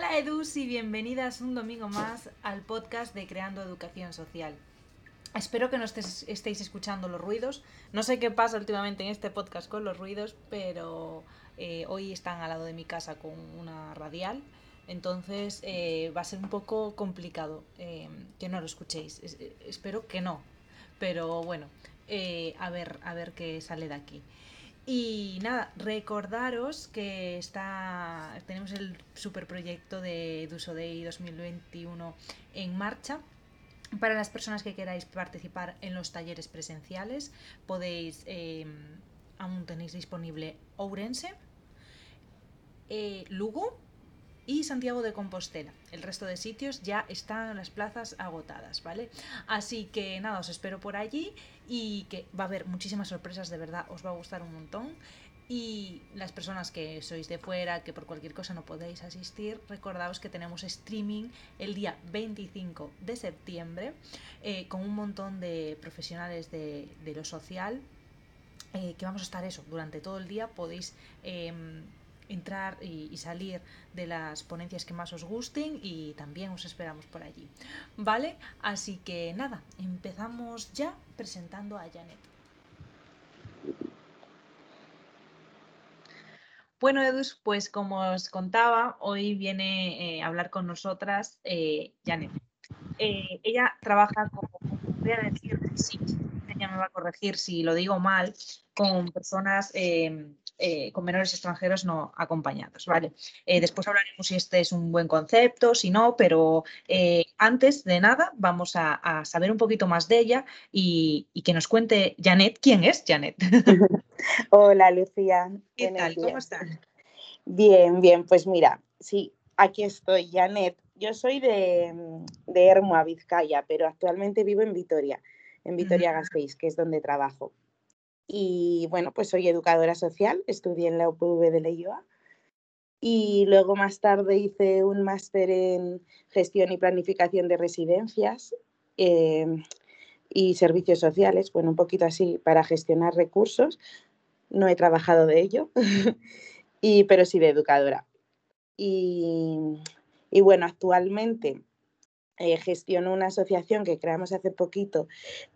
Hola Edus y bienvenidas un domingo más al podcast de Creando Educación Social. Espero que no estéis escuchando los ruidos. No sé qué pasa últimamente en este podcast con los ruidos, pero eh, hoy están al lado de mi casa con una radial. Entonces eh, va a ser un poco complicado eh, que no lo escuchéis. espero que no. Pero bueno, a ver, a ver qué sale de aquí. Y nada, recordaros que está tenemos el superproyecto de Duso Day 2021 en marcha. Para las personas que queráis participar en los talleres presenciales, podéis, eh, aún tenéis disponible Ourense, eh, Lugo y Santiago de Compostela. El resto de sitios ya están las plazas agotadas, ¿vale? Así que nada, os espero por allí y que va a haber muchísimas sorpresas, de verdad, os va a gustar un montón. Y las personas que sois de fuera, que por cualquier cosa no podéis asistir, recordaos que tenemos streaming el día 25 de septiembre eh, con un montón de profesionales de, lo social, eh, que vamos a estar eso durante todo el día. Podéis em, entrar y, salir de las ponencias que más os gusten y también os esperamos por allí. ¿Vale? Así que nada, empezamos ya presentando a Janet. Bueno, Edus, pues como os contaba, hoy viene eh, a hablar con nosotras eh, Janet. Eh, ella trabaja como, voy a decir, sí, ella me va a corregir si lo digo mal, con personas eh, con menores extranjeros no acompañados, ¿vale? Eh, después hablaremos si este es un buen concepto, si no, pero eh, antes de nada vamos a, saber un poquito más de ella y, que nos cuente Janet quién es Janet. Hola Lucía. ¿Qué tal? ¿Cómo estás? Bien, bien, pues mira, sí, aquí estoy, Janet. Yo soy de, de Hermoa, Vizcaya, pero actualmente vivo en Vitoria, en Vitoria-Gasteiz, que es donde trabajo. Y bueno, pues soy educadora social, estudié en la UPV de Leioa y luego más tarde hice un máster en gestión y planificación de residencias em, y servicios sociales, bueno, un poquito así para gestionar recursos. No he trabajado de ello, y, pero sí de educadora. Y, y bueno, actualmente eh, gestiono una asociación que creamos hace poquito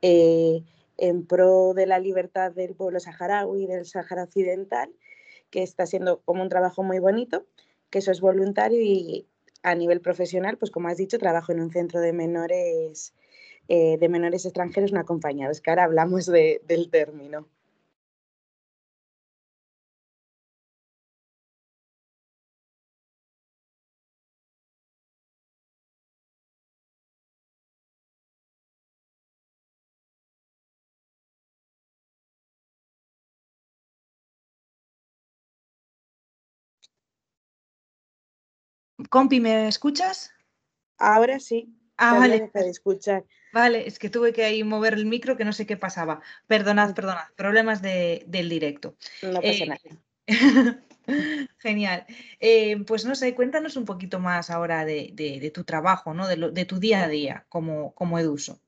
eh, en pro de la libertad del pueblo saharaui del Sahara Occidental, que está siendo como un trabajo muy bonito, que eso es voluntario y a nivel profesional, pues como has dicho, trabajo en un centro de menores, eh, de menores extranjeros no acompañados, que ahora hablamos del término. Compi, ¿me escuchas? Ahora sí. Ah, vale. De escuchar. Vale, es que tuve que ahí mover el micro que no sé qué pasaba. Perdonad, mm. perdonad, problemas del directo. No pasa eh, nada. Genial. Eh, pues no sé, cuéntanos un poquito más ahora de, tu trabajo, ¿no? De, tu día a día como, como eduso.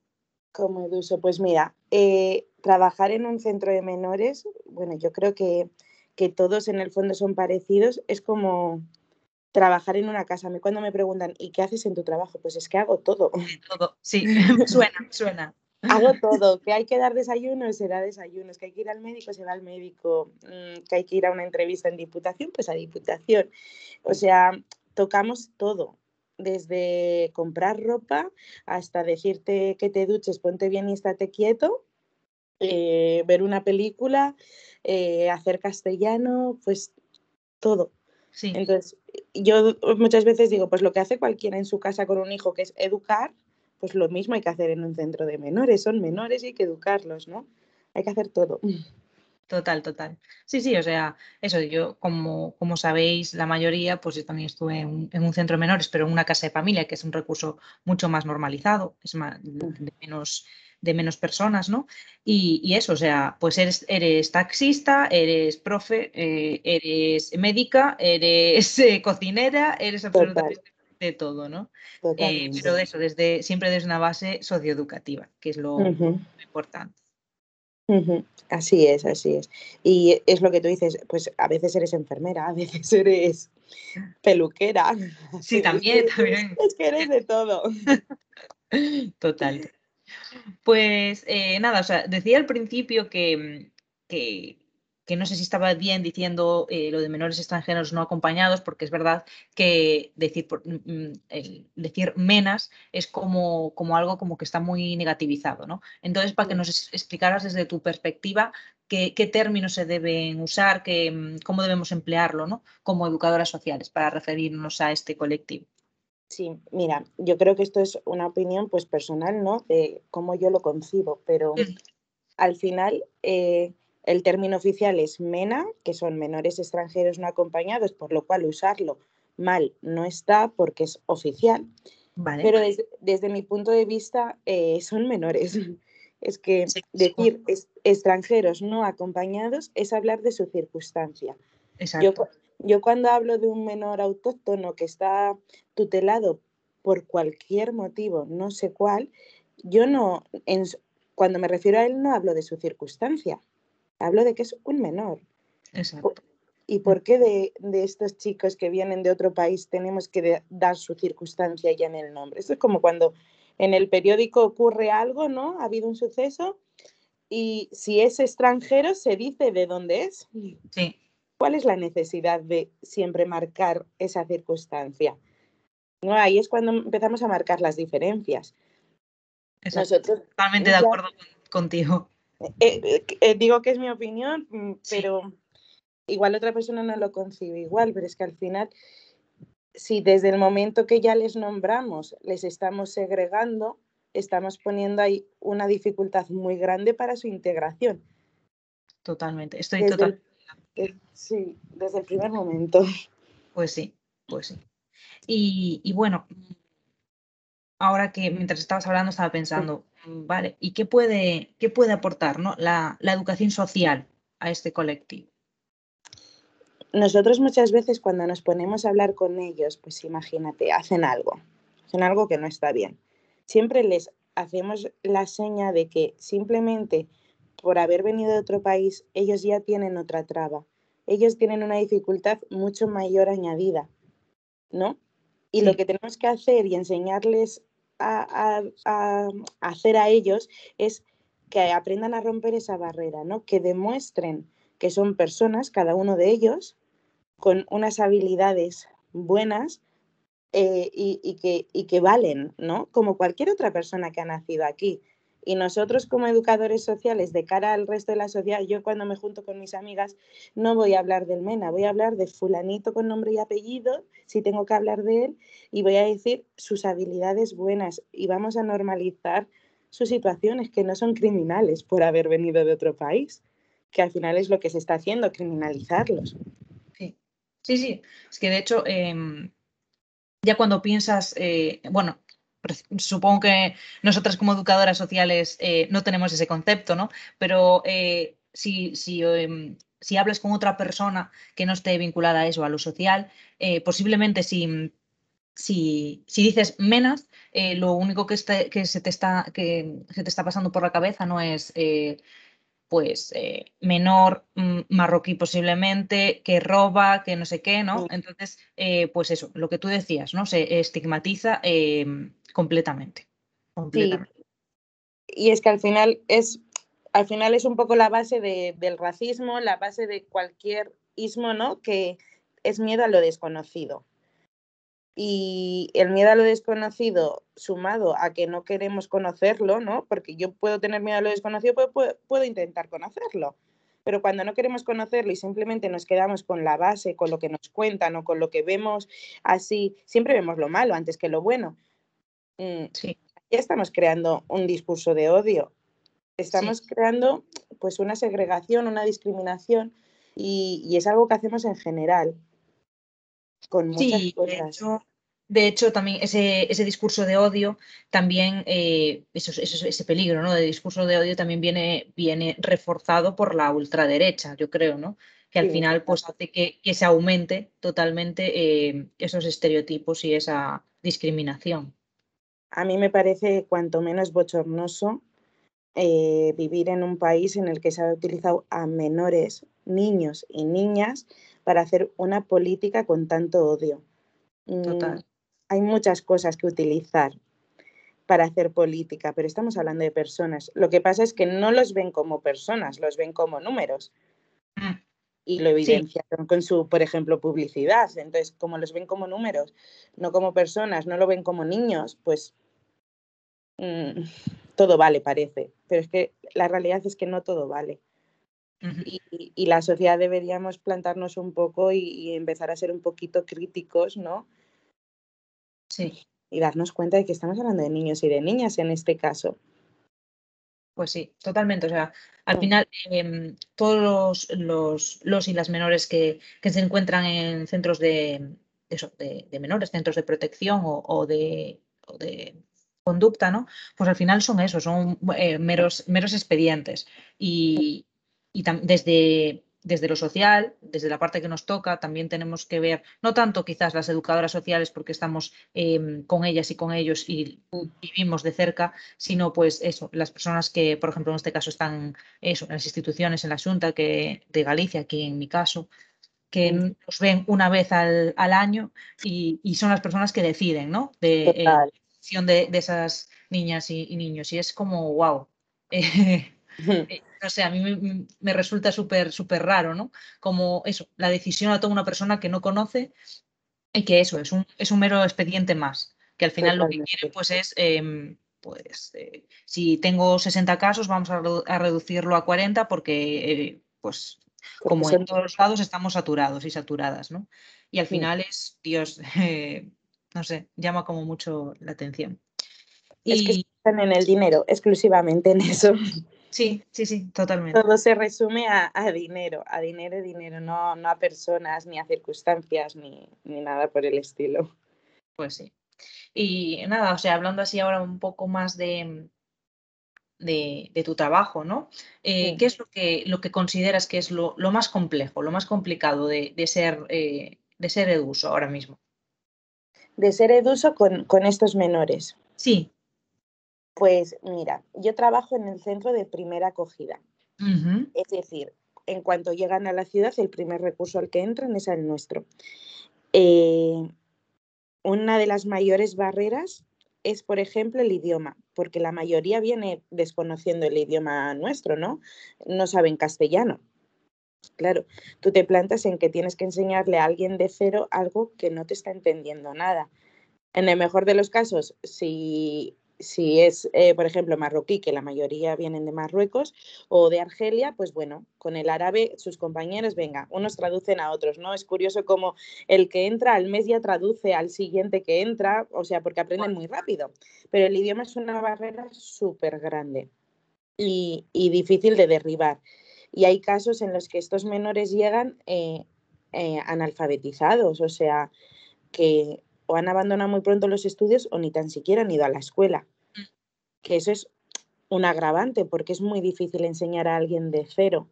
Como eduso, pues mira, eh, trabajar en un centro de menores, bueno, yo creo que, que todos en el fondo son parecidos, es como trabajar en una casa. A mí cuando me preguntan, ¿y qué haces en tu trabajo? Pues es que hago todo. Todo, sí, suena, suena. Hago todo, que hay que dar desayuno, se da desayunos, que hay que ir al médico, se va al médico, mm, que hay que ir a una entrevista en diputación, pues a diputación. O sea, tocamos todo, desde comprar ropa hasta decirte que te duches, ponte bien y estate quieto, eh, ver una película, eh, hacer castellano, pues todo. Sí. Entonces, yo muchas veces digo, pues lo que hace cualquiera en su casa con un hijo, que es educar, pues lo mismo hay que hacer en un centro de menores. Son menores y hay que educarlos, ¿no? Hay que hacer todo. Total, total. Sí, sí, o sea, eso, yo como, como sabéis, la mayoría, pues yo también estuve en, un centro de menores, pero en una casa de familia, que es un recurso mucho más normalizado, es más, de menos de menos personas, ¿no? Y, eso, o sea, pues eres, eres taxista, eres profe, eh, eres médica, eres eh, cocinera, eres absolutamente de todo, ¿no? Eh, pero de eso, desde, siempre desde una base socioeducativa, que es lo, importante. Así es, así es. Y es lo que tú dices, pues a veces eres enfermera, a veces eres peluquera. Sí, también, también. Es que eres de todo. Total. Pues eh, nada, o sea, decía al principio que, que que no sé si estaba bien diciendo eh, lo de menores extranjeros no acompañados, porque es verdad que decir, mm, mm, decir menas es como, como algo como que está muy negativizado, ¿no? Entonces, para que nos explicaras desde tu perspectiva qué, términos se deben usar, qué, mm, cómo debemos emplearlo, ¿no? Como educadoras sociales para referirnos a este colectivo. Sí, mira, yo creo que esto es una opinión pues personal, ¿no? De cómo yo lo concibo, pero al final eh, el término oficial es MENA, que son menores extranjeros no acompañados, por lo cual usarlo mal no está porque es oficial. Pero desde, mi punto de vista eh, son menores. Es que decir extranjeros no acompañados es hablar de su circunstancia. Yo, yo cuando hablo de un menor autóctono que está tutelado por cualquier motivo, no sé cuál, yo no, cuando me refiero a él no hablo de su circunstancia, Hablo de que es un menor. Exacto. ¿Y por qué de, estos chicos que vienen de otro país tenemos que dar su circunstancia ya en el nombre? Esto es como cuando en el periódico ocurre algo, ¿no? Ha habido un suceso y si es extranjero se dice de dónde es. Sí. ¿Cuál es la necesidad de siempre marcar esa circunstancia? No, ahí es cuando empezamos a marcar las diferencias. Nosotros, Totalmente de acuerdo contigo. Eh, eh, eh, digo que es mi opinión, mm, pero igual otra persona no lo concibe igual, pero es que al final, si desde el momento que ya les nombramos les estamos segregando, estamos poniendo ahí una dificultad muy grande para su integración. Totalmente, estoy totalmente. Sí, desde el primer momento. Pues sí, pues sí. Y, y bueno, ahora que mientras estabas hablando estaba pensando, mm, vale, ¿y qué puede, qué puede aportar ¿no? la, educación social a este colectivo? Nosotros muchas veces cuando nos ponemos a hablar con ellos, pues imagínate, hacen algo, hacen algo que no está bien. Siempre les hacemos la seña de que simplemente por haber venido de otro país, ellos ya tienen otra traba. Ellos tienen una dificultad mucho mayor añadida, ¿no? Y lo que tenemos que hacer y enseñarles a, hacer a ellos es que aprendan a romper esa barrera, ¿no? Que demuestren que son personas, cada uno de ellos, con unas habilidades buenas eh, y, que, y que valen, ¿no? Como cualquier otra persona que ha nacido aquí. Y nosotros como educadores sociales, de cara al resto de la sociedad, yo cuando me junto con mis amigas no voy a hablar del MENA, voy a hablar de fulanito con nombre y apellido, si tengo que hablar de él, y voy a decir sus habilidades buenas y vamos a normalizar sus situaciones que no son criminales por haber venido de otro país, que al final es lo que se está haciendo, criminalizarlos. Sí, sí, sí. es que de hecho... Em, ya cuando piensas, eh, bueno, supongo que nosotras como educadoras sociales eh, no tenemos ese concepto, ¿no? Pero eh, si, si, em, si, hablas con otra persona que no esté vinculada a eso, a lo social, eh, posiblemente si, si, si, dices menos, lo único que, este, que, se te está, que se te está pasando por la cabeza no es pues eh, menor mm, marroquí posiblemente, que roba, que no sé qué, ¿no? Entonces, eh, pues eso, lo que tú decías, ¿no? Se estigmatiza em, completamente. Y es que al final es, al final es un poco la base del racismo, la base de cualquier ismo, ¿no? Que es miedo a lo desconocido. Y el miedo a lo desconocido, sumado a que no queremos conocerlo, ¿no? Porque yo puedo tener miedo a lo desconocido, puedo, puedo, intentar conocerlo. Pero cuando no queremos conocerlo y simplemente nos quedamos con la base, con lo que nos cuentan o con lo que vemos así, siempre vemos lo malo antes que lo bueno. Mm, sí. Ya estamos creando un discurso de odio. Estamos creando pues una segregación, una discriminación y, y es algo que hacemos en general con muchas cosas. De hecho, también ese, ese, discurso de odio, también eh, eso, ese peligro ¿no? de discurso de odio también viene, viene reforzado por la ultraderecha, yo creo, ¿no? Que al final pues, hace que, que, se aumente totalmente eh, esos estereotipos y esa discriminación. A mí me parece cuanto menos bochornoso eh, vivir en un país en el que se ha utilizado a menores, niños y niñas para hacer una política con tanto odio. Mm, Total. hay muchas cosas que utilizar para hacer política, pero estamos hablando de personas. Lo que pasa es que no los ven como personas, los ven como números. Mm. Y lo evidenciaron con su, por ejemplo, publicidad. Entonces, como los ven como números, no como personas, no lo ven como niños, pues mm, todo vale, parece. Pero es que la realidad es que no todo vale. Y, y- y la sociedad deberíamos plantarnos un poco y, y empezar a ser un poquito críticos, ¿no? Sí, Y darnos cuenta de que estamos hablando de niños y de niñas en este caso. pues sí, totalmente. O sea, al final, em, todos los, los, los y las menores que, que se encuentran en centros de, de eso, de- de menores, centros de protección o, o de, o de conducta, ¿no? Pues al final son eso, son eh, meros, meros expedientes. Y, y desde, desde lo social, desde la parte que nos toca, también tenemos que ver, no tanto quizás las educadoras sociales porque estamos em, con ellas y con ellos y vivimos de cerca, sino pues eso, las personas que, por ejemplo, en este caso están eso, en las instituciones, en la Junta que, de Galicia, aquí en mi caso, que nos ven una vez al, al año y, y son las personas que deciden, ¿no? De, eh, decisión de, de esas niñas y, y niños. Y es como, wow. Eh, no sé, a mí me, me resulta súper, súper raro, ¿no? Como eso, la decisión la toma una persona que no conoce y que eso es un, es un mero expediente más, que al final lo que quiere pues es, em, pues, eh, si tengo 60 casos, vamos a, a reducirlo a 40 porque, eh, pues, Porque como en todos los lados estamos saturados y saturadas, ¿no? Y al Sí. final es, Dios, eh, no sé, llama como mucho la atención. Es que están en el dinero, exclusivamente en eso. sí, sí, sí, totalmente. Todo se resume a, a dinero, a dinero, dinero, no, no a personas, ni a circunstancias, ni, ni nada por el estilo. Pues sí. Y nada, o sea, hablando así ahora un poco más de, de, de tu trabajo, ¿no? Eh, Sí. ¿Qué es lo que, lo que consideras que es lo, lo más complejo, lo más complicado de, de ser, eh, de ser eduso ahora mismo? De ser eduso con, con estos menores. Sí. Pues mira, yo trabajo en el centro de primera acogida. Es decir, en cuanto llegan a la ciudad, el primer recurso al que entran es al nuestro. Eh, una de las mayores barreras es, por ejemplo, el idioma, porque la mayoría viene desconociendo el idioma nuestro, ¿no? No saben castellano. Claro, tú te plantas en que tienes que enseñarle a alguien de cero algo que no te está entendiendo nada. En el mejor de los casos, si, si es, eh, por ejemplo, marroquí, que la mayoría vienen de Marruecos, o de Argelia, pues bueno, con el árabe sus compañeros, venga, unos traducen a otros, ¿no? Es curioso como el que entra al mes ya traduce al siguiente que entra, o sea, porque aprenden muy rápido. Pero el idioma es una barrera súper grande y, y difícil de derribar. Y hay casos en los que estos menores llegan eh, eh, analfabetizados, o sea, que o han abandonado muy pronto los estudios o ni tan siquiera han ido a la escuela. Que eso es un agravante porque es muy difícil enseñar a alguien de cero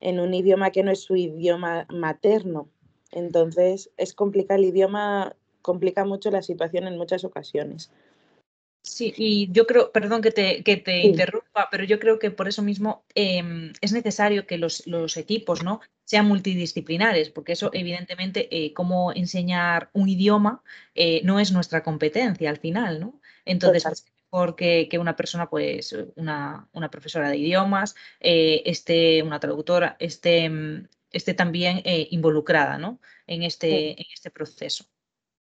en un idioma que no es su idioma materno. Entonces, es complicado el idioma, complica mucho la situación en muchas ocasiones. Sí, y yo creo, perdón que te, que te Sí. interrumpa, pero yo creo que por eso mismo em, es necesario que los, los equipos ¿no? sean multidisciplinares, porque eso evidentemente, eh, cómo enseñar un idioma eh, no es nuestra competencia al final, ¿no? Entonces, pues, mejor que, que una persona, pues una, una profesora de idiomas, eh, esté una traductora, esté, mm, esté también eh, involucrada ¿no? en, este, en este proceso.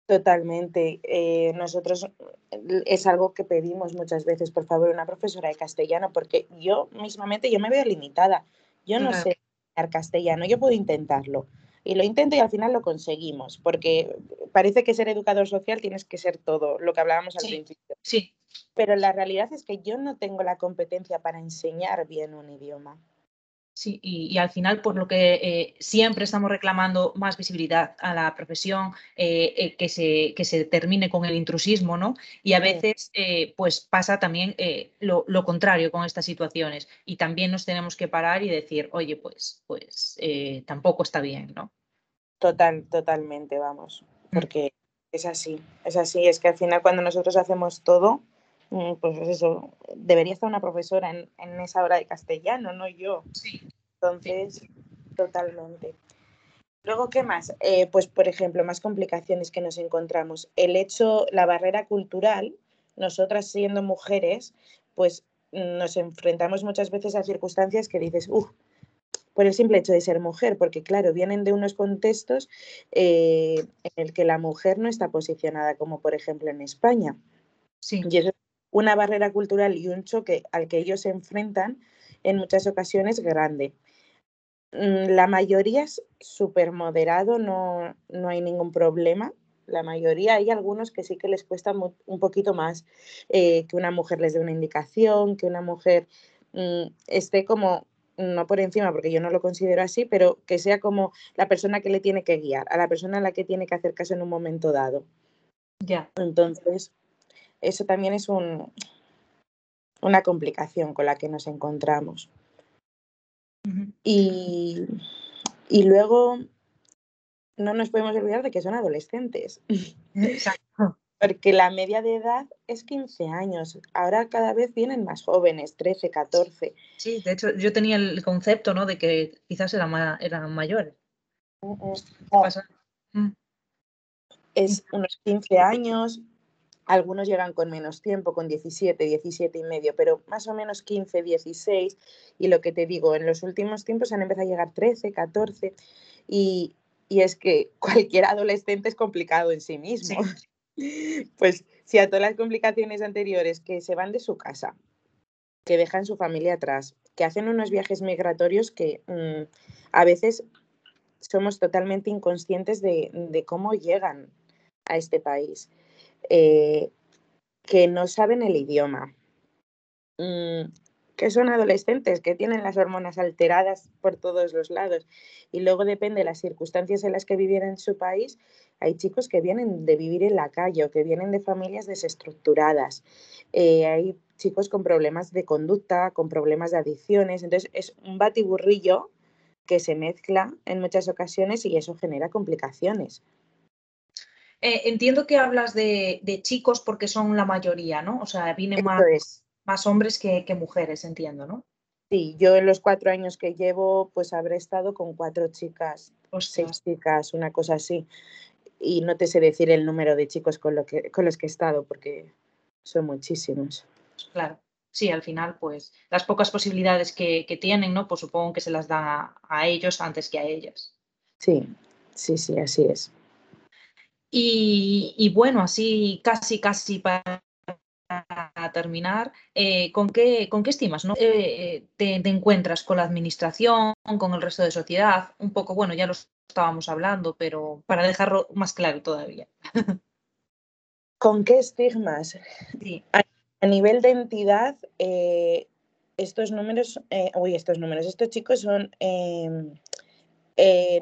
Totalmente. Eh, nosotros eh, es algo que pedimos muchas veces, por favor, una profesora de castellano, porque yo mismamente yo me veo limitada. Yo no sé enseñar castellano, yo puedo intentarlo. Y lo intento y al final lo conseguimos, porque parece que ser educador social tienes que ser todo, lo que hablábamos al Sí. principio. Sí, Pero la realidad es que yo no tengo la competencia para enseñar bien un idioma. Sí, y, y al final, por lo que eh, siempre estamos reclamando más visibilidad a la profesión, eh, eh, que, se, que se termine con el intrusismo, ¿no? Y a veces, pues pasa también lo, lo contrario con estas situaciones. Y también nos tenemos que parar y decir, oye, pues, pues eh, tampoco está bien, ¿no? Total, totalmente, vamos, Mm. porque es así, es así, es que al final cuando nosotros hacemos todo, pues es eso, debería estar una profesora en, en esa hora de castellano, no yo. Sí. Entonces, totalmente. Luego, ¿qué más? Eh, pues, por ejemplo, más complicaciones que nos encontramos. El hecho, la barrera cultural, nosotras siendo mujeres, pues nos enfrentamos muchas veces a circunstancias que dices, uff, por el simple hecho de ser mujer, porque claro, vienen de unos contextos eh, en el que la mujer no está posicionada, como por ejemplo en España. Sí. Y eso es una barrera cultural y un choque al que ellos se enfrentan en muchas ocasiones grande. Mm, la mayoría es súper moderado, no, no hay ningún problema. La mayoría hay algunos que sí que les cuesta un poquito más eh, que una mujer les dé una indicación, que una mujer mm, esté como, no por encima, porque yo no lo considero así, pero que sea como la persona que le tiene que guiar, a la persona a la que tiene que hacer caso en un momento dado. Ya. Entonces, eso también es un, una complicación con la que nos encontramos. y, y, luego no nos podemos olvidar de que son adolescentes. Exacto. Porque la media de edad es 15 años. Ahora cada vez vienen más jóvenes, 13, 14. Sí, de hecho yo tenía el concepto ¿no? de que quizás eran, eran mayores. Mm, mm, ¿Qué pasa? Mm. Es unos 15 años, algunos llegan con menos tiempo, con 17, 17 y medio, pero más o menos 15, 16. Y lo que te digo, en los últimos tiempos han empezado a llegar 13, 14. Y, y es que cualquier adolescente es complicado en sí mismo. Pues si a todas las complicaciones anteriores que se van de su casa, que dejan su familia atrás, que hacen unos viajes migratorios que mm, a veces somos totalmente inconscientes de, de cómo llegan a este país eh, que no saben el idioma, mm, que son adolescentes, que tienen las hormonas alteradas por todos los lados. Y luego depende de las circunstancias en las que vivieran en su país. Hay chicos que vienen de vivir en la calle o que vienen de familias desestructuradas. Eh, hay chicos con problemas de conducta, con problemas de adicciones. Entonces es un batiburrillo que se mezcla en muchas ocasiones y eso genera complicaciones. Eh, entiendo que hablas de, chicos porque son la mayoría, ¿no? O sea, vienen más, más hombres que, mujeres, entiendo, ¿no? Sí, yo en los cuatro años que llevo, pues habré estado con cuatro chicas, o seis chicas, una cosa así. Y no te sé decir el número de chicos con, lo que, con los que he estado, porque son muchísimos. Claro, sí, al final, pues las pocas posibilidades que, tienen, ¿no? Pues supongo que se las dan a, a ellos antes que a ellas. Sí, sí, sí, así es. Y, bueno, así casi, casi para terminar, eh, ¿con, qué, ¿con qué estimas ¿no? Eh, te, encuentras con la administración, con el resto de sociedad? Un poco, bueno, ya lo estábamos hablando, pero para dejarlo más claro todavía. ¿Con qué estigmas? Sí. A, nivel de entidad, eh, estos números, uy, estos números, estos chicos son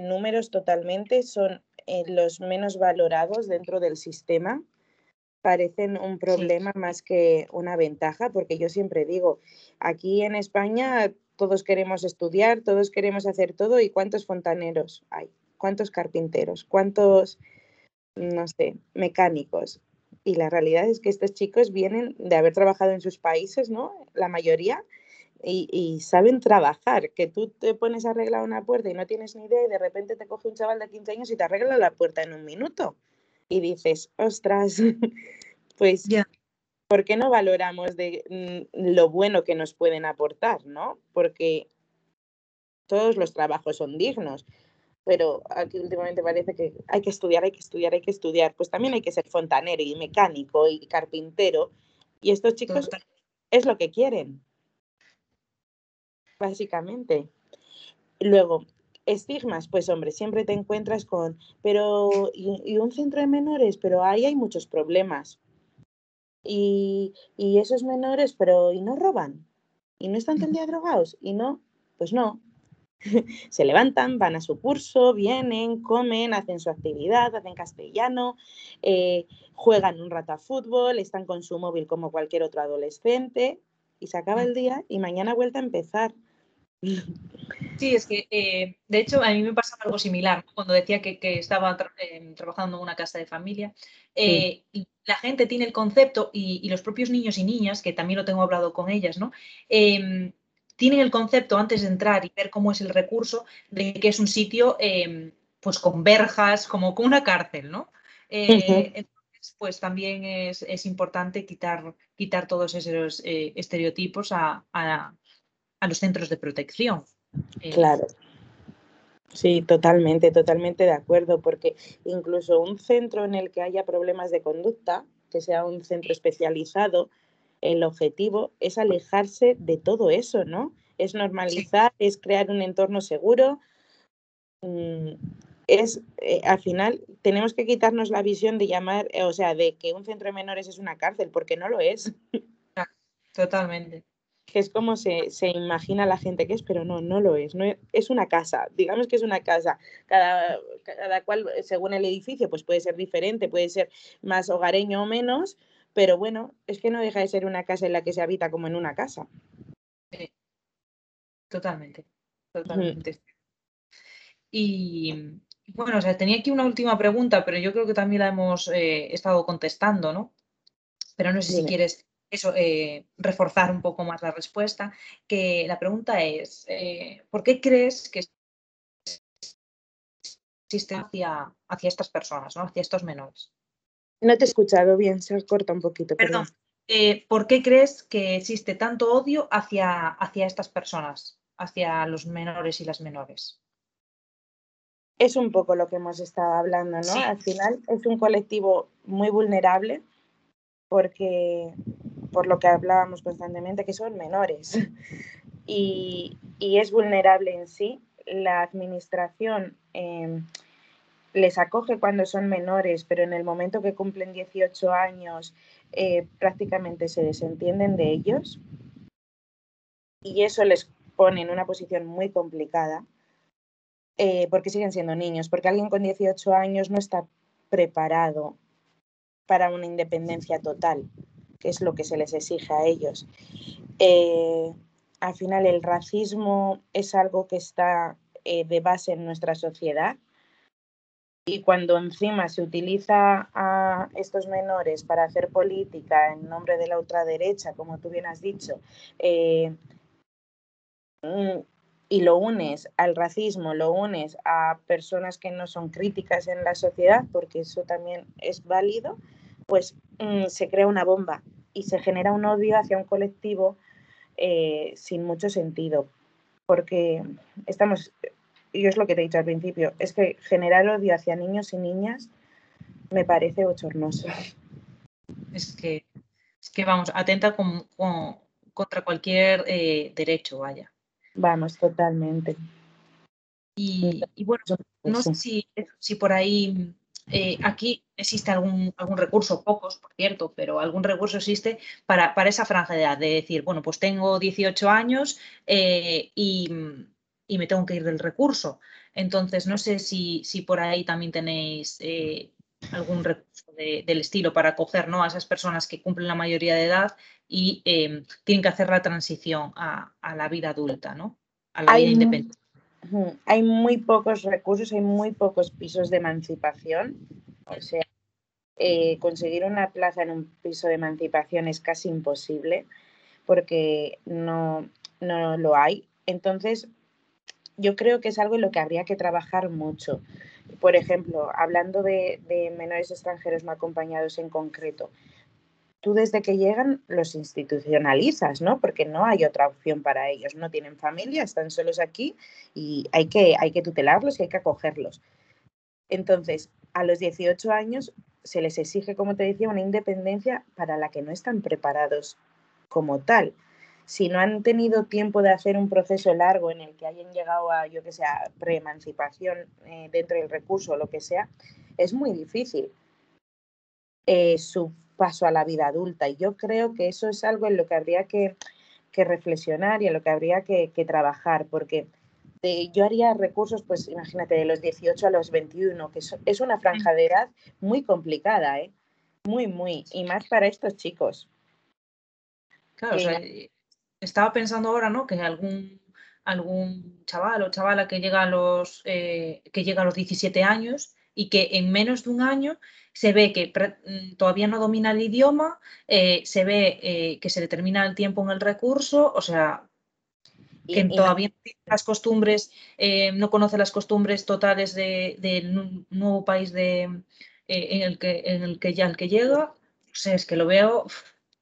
números totalmente, son eh, los menos valorados dentro del sistema parecen un problema más que una ventaja, porque yo siempre digo, aquí en España todos queremos estudiar, todos queremos hacer todo, ¿y cuántos fontaneros hay? ¿Cuántos carpinteros? ¿Cuántos, no sé, mecánicos? Y la realidad es que estos chicos vienen de haber trabajado en sus países, ¿no? La mayoría, y, saben trabajar, que tú te pones a arreglar una puerta y no tienes ni idea y de repente te coge un chaval de 15 años y te arregla la puerta en un minuto. Y dices, ostras, pues, ya ¿por qué no valoramos de mm, lo bueno que nos pueden aportar, no? Porque todos los trabajos son dignos, pero aquí últimamente parece que hay que estudiar, hay que estudiar, hay que estudiar. Pues también hay que ser fontanero y mecánico y carpintero. Y estos chicos es lo que quieren básicamente. Luego, estigmas, pues hombre, siempre te encuentras con, pero, y, un centro de menores, pero ahí hay muchos problemas. Y, y, esos menores, pero, ¿y no roban? ¿Y no están todo el día drogados? ¿Y no? Pues no. Se levantan, van a su curso, vienen, comen, hacen su actividad, hacen castellano, eh, juegan un rato a fútbol, están con su móvil como cualquier otro adolescente y se acaba el día y mañana vuelta a empezar. Sí, es que eh, de hecho a mí me pasaba algo similar cuando decía que, estaba eh, trabajando en una casa de familia. Eh, la gente tiene el concepto y, los propios niños y niñas, que también lo tengo hablado con ellas, ¿no? Em, tienen el concepto antes de entrar y ver cómo es el recurso de que es un sitio em, pues con verjas, como con una cárcel, ¿no? Eh, entonces, pues también es, importante quitar, quitar todos esos estereotipos a, los centros de protección. Claro. Sí, totalmente, totalmente de acuerdo, porque incluso un centro en el que haya problemas de conducta, que sea un centro especializado, el objetivo es alejarse de todo eso, ¿no? Es normalizar, es crear un entorno seguro. Mm, es, eh, al final, tenemos que quitarnos la visión de llamar, o sea, de que un centro de menores es una cárcel, porque no lo es. Totalmente que es como se, imagina la gente que es, pero no, no lo es. No es, una casa, digamos que es una casa. Cada, cada cual, según el edificio, pues puede ser diferente, puede ser más hogareño o menos, pero bueno, es que no deja de ser una casa en la que se habita como en una casa. Totalmente, totalmente. Y bueno, o sea, tenía aquí una última pregunta, pero yo creo que también la hemos eh, estado contestando, ¿no? Pero no sé si quieres eso, eh, reforzar un poco más la respuesta, que la pregunta es, eh, ¿por qué crees que existe hacia, hacia estas personas, ¿no? hacia estos menores? No te he escuchado bien, se corta un poquito. Perdón. Eh, ¿Por qué crees que existe tanto odio hacia, hacia estas personas, hacia los menores y las menores? Es un poco lo que hemos estado hablando, ¿no? Al final es un colectivo muy vulnerable porque por lo que hablábamos constantemente, que son menores. Y, es vulnerable en sí. La administración em, les acoge cuando son menores, pero en el momento que cumplen 18 años eh, prácticamente se desentienden de ellos. Y eso les pone en una posición muy complicada eh, porque siguen siendo niños, porque alguien con 18 años no está preparado para una independencia total, que es lo que se les exige a ellos. Eh, al final el racismo es algo que está eh, de base en nuestra sociedad y cuando encima se utiliza a estos menores para hacer política en nombre de la ultraderecha, como tú bien has dicho, eh, mm, y lo unes al racismo, lo unes a personas que no son críticas en la sociedad, porque eso también es válido, pues mm, se crea una bomba y se genera un odio hacia un colectivo eh, sin mucho sentido. Porque estamos, y es lo que te he dicho al principio, es que generar odio hacia niños y niñas me parece bochornoso. Es que, es que vamos, atenta contra cualquier eh, derecho, vaya. Vamos, totalmente. Y, bueno, no sé si, si por ahí eh, aquí existe algún, algún recurso, pocos, por cierto, pero algún recurso existe para, para esa franja de edad, de decir, bueno, pues tengo 18 años eh, y, me tengo que ir del recurso. Entonces, no sé si, si por ahí también tenéis eh, algún recurso del estilo para acoger ¿no? a esas personas que cumplen la mayoría de edad y tienen que hacer la transición a, la vida adulta, ¿no? a la vida independiente. Hay muy pocos recursos, hay muy pocos pisos de emancipación. O sea, eh, conseguir una plaza en un piso de emancipación es casi imposible porque no, no lo hay. Entonces, yo creo que es algo en lo que habría que trabajar mucho. Por ejemplo, hablando de menores extranjeros no acompañados en concreto, tú desde que llegan los institucionalizas, ¿no? Porque no hay otra opción para ellos, no tienen familia, están solos aquí y hay que, hay que tutelarlos y hay que acogerlos. Entonces, a los 18 años se les exige, como te decía, una independencia para la que no están preparados como tal. Si no han tenido tiempo de hacer un proceso largo en el que hayan llegado a, yo que sé, preemancipación eh, dentro del recurso o lo que sea, es muy difícil. Eh, su paso a la vida adulta. Y yo creo que eso es algo en lo que habría que, reflexionar y en lo que habría que, trabajar, porque yo haría recursos, pues imagínate, de los 18 a los 21, que es, una franja de edad muy complicada, ¿eh? Muy, muy, y más para estos chicos. Claro, estaba pensando ahora, ¿no? Que algún algún chaval o chavala que llega a los eh, que llega a los 17 años y que en menos de un año se ve que mm, todavía no domina el idioma, eh, se ve eh, que se determina el tiempo en el recurso, o sea... que todavía no tiene las costumbres, eh, no conoce las costumbres totales del nuevo país de, en, el que, en el que ya el que llega, pues es que lo veo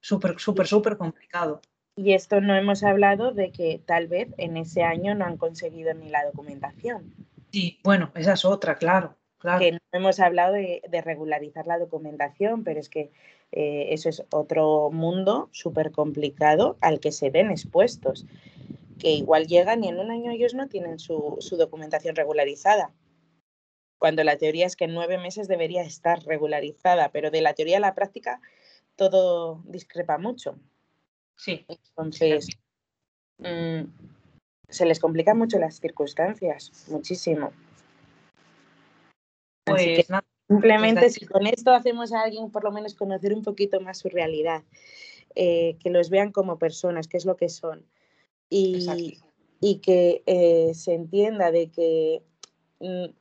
súper, súper, súper complicado. Y esto no hemos hablado de que tal vez en ese año no han conseguido ni la documentación. Sí, bueno, esa es otra, claro. Claro. Que no hemos hablado de, regularizar la documentación, pero es que eh, eso es otro mundo súper complicado al que se ven expuestos que igual llegan y en un año ellos no tienen su, documentación regularizada. Cuando la teoría es que en nueve meses debería estar regularizada, pero de la teoría a la práctica todo discrepa mucho. Sí. Entonces, mm, se les complican mucho las circunstancias, muchísimo. Pues simplemente pues si con esto hacemos a alguien por lo menos conocer un poquito más su realidad, eh, que los vean como personas, qué es lo que son, y, que eh, se entienda de que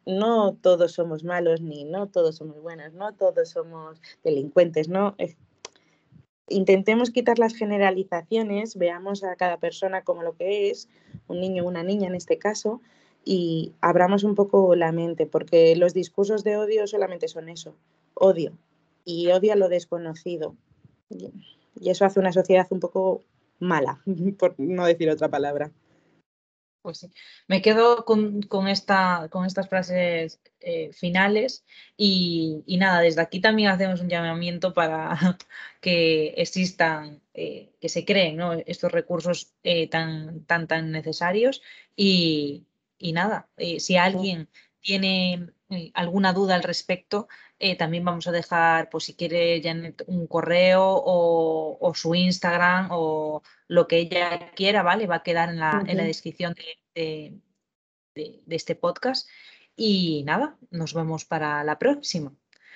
no todos somos malos ni no todos somos buenos, no todos somos delincuentes, no. Intentemos quitar las generalizaciones, veamos a cada persona como lo que es, un niño o una niña en este caso, y abramos un poco la mente, porque los discursos de odio solamente son eso, odio, y odio a lo desconocido. Y eso hace una sociedad un poco mala, por no decir otra palabra. Pues sí, me quedo con, esta, con estas frases eh, finales y, nada, desde aquí también hacemos un llamamiento para que existan, eh, que se creen estos recursos eh, tan, tan, tan necesarios y, y nada, si alguien tiene alguna duda al respecto, eh, también vamos a dejar, pues si quiere Janet, un correo o, su Instagram o lo que ella quiera, ¿vale? Va a quedar en la, en la descripción de, este podcast. Y nada, nos vemos para la próxima.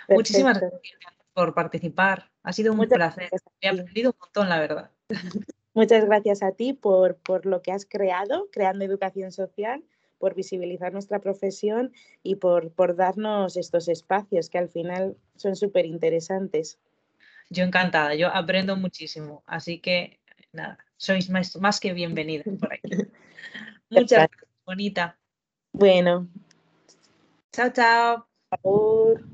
Muchísimas gracias por participar. Ha sido un placer. He aprendido un montón, la verdad. Muchas gracias a ti por, por lo que has creado, creando educación social por visibilizar nuestra profesión y por, por darnos estos espacios que al final son súper interesantes. Yo encantada, yo aprendo muchísimo, así que nada, sois más, más que bienvenida por aquí. Muchas gracias, bonita. Bueno. Chao, chao.